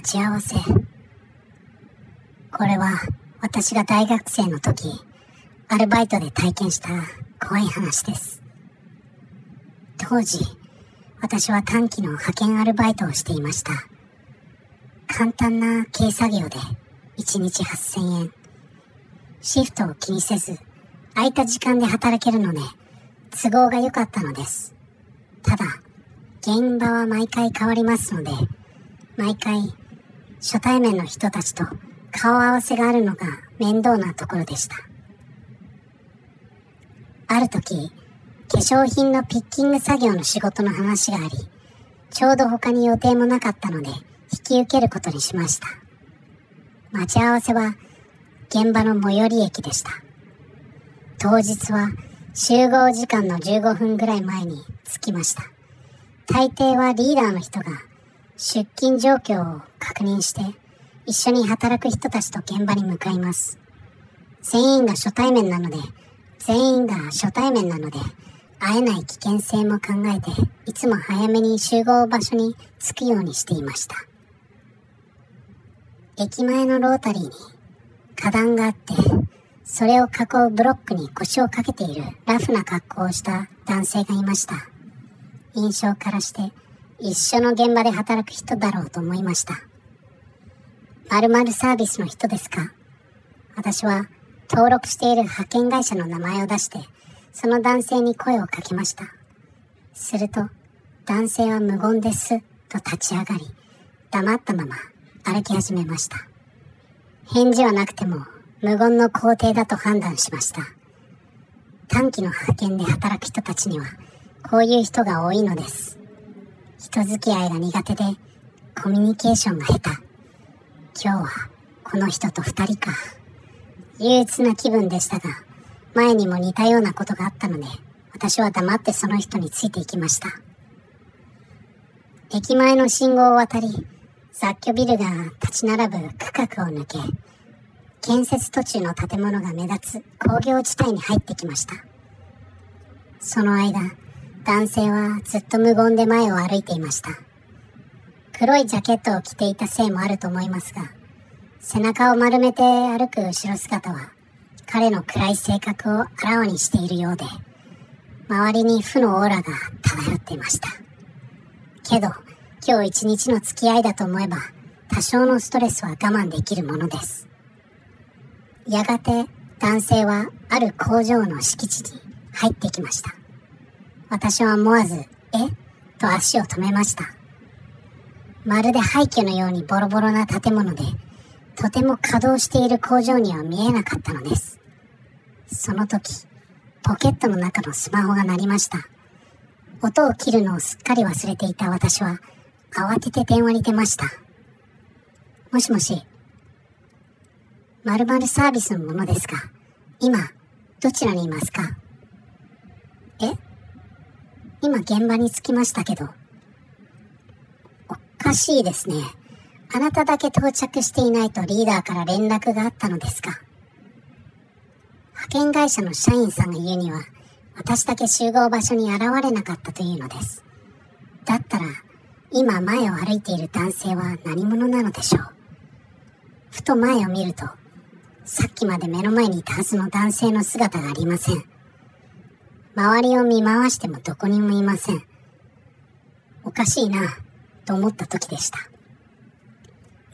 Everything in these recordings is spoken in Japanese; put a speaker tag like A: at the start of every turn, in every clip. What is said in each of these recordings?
A: 待ち合わせ。これは私が大学生の時、アルバイトで体験した怖い話です。当時、私は短期の派遣アルバイトをしていました。簡単な軽作業で1日8000円。シフトを気にせず、空いた時間で働けるので、都合が良かったのです。ただ、現場は毎回変わりますので、毎回初対面の人たちと顔合わせがあるのが面倒なところでした。ある時、化粧品のピッキング作業の仕事の話があり、ちょうど他に予定もなかったので、引き受けることにしました。待ち合わせは現場の最寄り駅でした。当日は集合時間の15分ぐらい前に着きました。大抵はリーダーの人が出勤状況を確認して一緒に働く人たちと現場に向かいます。全員が初対面なので、全員が初対面なので、会えない危険性も考えて、いつも早めに集合場所に着くようにしていました。駅前のロータリーに花壇があって、それを囲うブロックに腰をかけているラフな格好をした男性がいました。印象からして一緒の現場で働く人だろうと思いました。〇〇サービスの人ですか？私は登録している派遣会社の名前を出して、その男性に声をかけました。すると、男性は無言です、と立ち上がり、黙ったまま歩き始めました。返事はなくても、無言の肯定だと判断しました。短期の派遣で働く人たちには、こういう人が多いのです。人付き合いが苦手で、コミュニケーションが下手。今日は、この人と二人か。憂鬱な気分でしたが、前にも似たようなことがあったので、私は黙ってその人についていきました。駅前の信号を渡り、雑居ビルが立ち並ぶ区画を抜け、建設途中の建物が目立つ工業地帯に入ってきました。その間、男性はずっと無言で前を歩いていました。黒いジャケットを着ていたせいもあると思いますが、背中を丸めて歩く後ろ姿は、彼の暗い性格をあらわにしているようで、周りに負のオーラが漂っていました。けど、今日一日の付き合いだと思えば、多少のストレスは我慢できるものです。やがて、男性はある工場の敷地に入ってきました。私は思わず、え？と足を止めました。まるで廃墟のようにボロボロな建物で、とても稼働している工場には見えなかったのです。その時、ポケットの中のスマホが鳴りました。音を切るのをすっかり忘れていた私は、慌てて電話に出ました。もしもし、〇〇サービスのものですか？今、どちらにいますか？え？今現場に着きましたけど。おかしいですね。あなただけ到着していないとリーダーから連絡があったのですか？派遣会社の社員さんが言うには、私だけ集合場所に現れなかったというのです。だったら、今前を歩いている男性は何者なのでしょう？ふと前を見ると、さっきまで目の前にいたはずの男性の姿がありません。周りを見回してもどこにもいません。おかしいな、と思った時でした。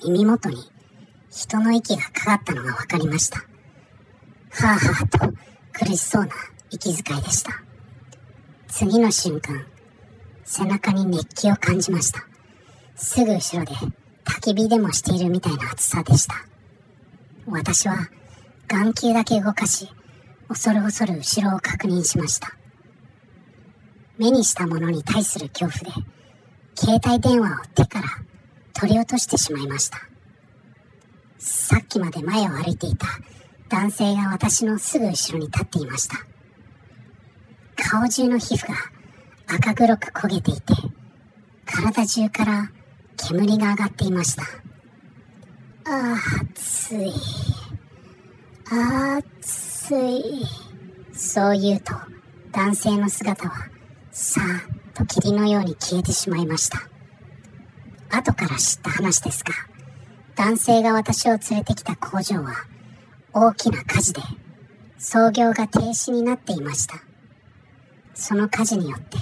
A: 耳元に人の息がかかったのが分かりました。はぁはぁと苦しそうな息遣いでした。次の瞬間、背中に熱気を感じました。すぐ後ろで焚き火でもしているみたいな暑さでした。私は眼球だけ動かし、恐る恐る後ろを確認しました。目にしたものに対する恐怖で、携帯電話を手から取り落としてしまいました。さっきまで前を歩いていた男性が私のすぐ後ろに立っていました。顔中の皮膚が赤黒く焦げていて、体中から煙が上がっていました。ああ、暑い。暑い。そう言うと、男性の姿は、さーっと霧のように消えてしまいました。後から知った話ですが、男性が私を連れてきた工場は大きな火事で操業が停止になっていました。その火事によって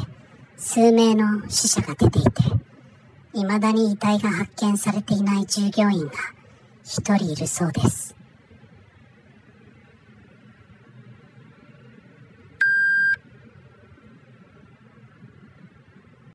A: 数名の死者が出ていて、未だに遺体が発見されていない従業員が一人いるそうです。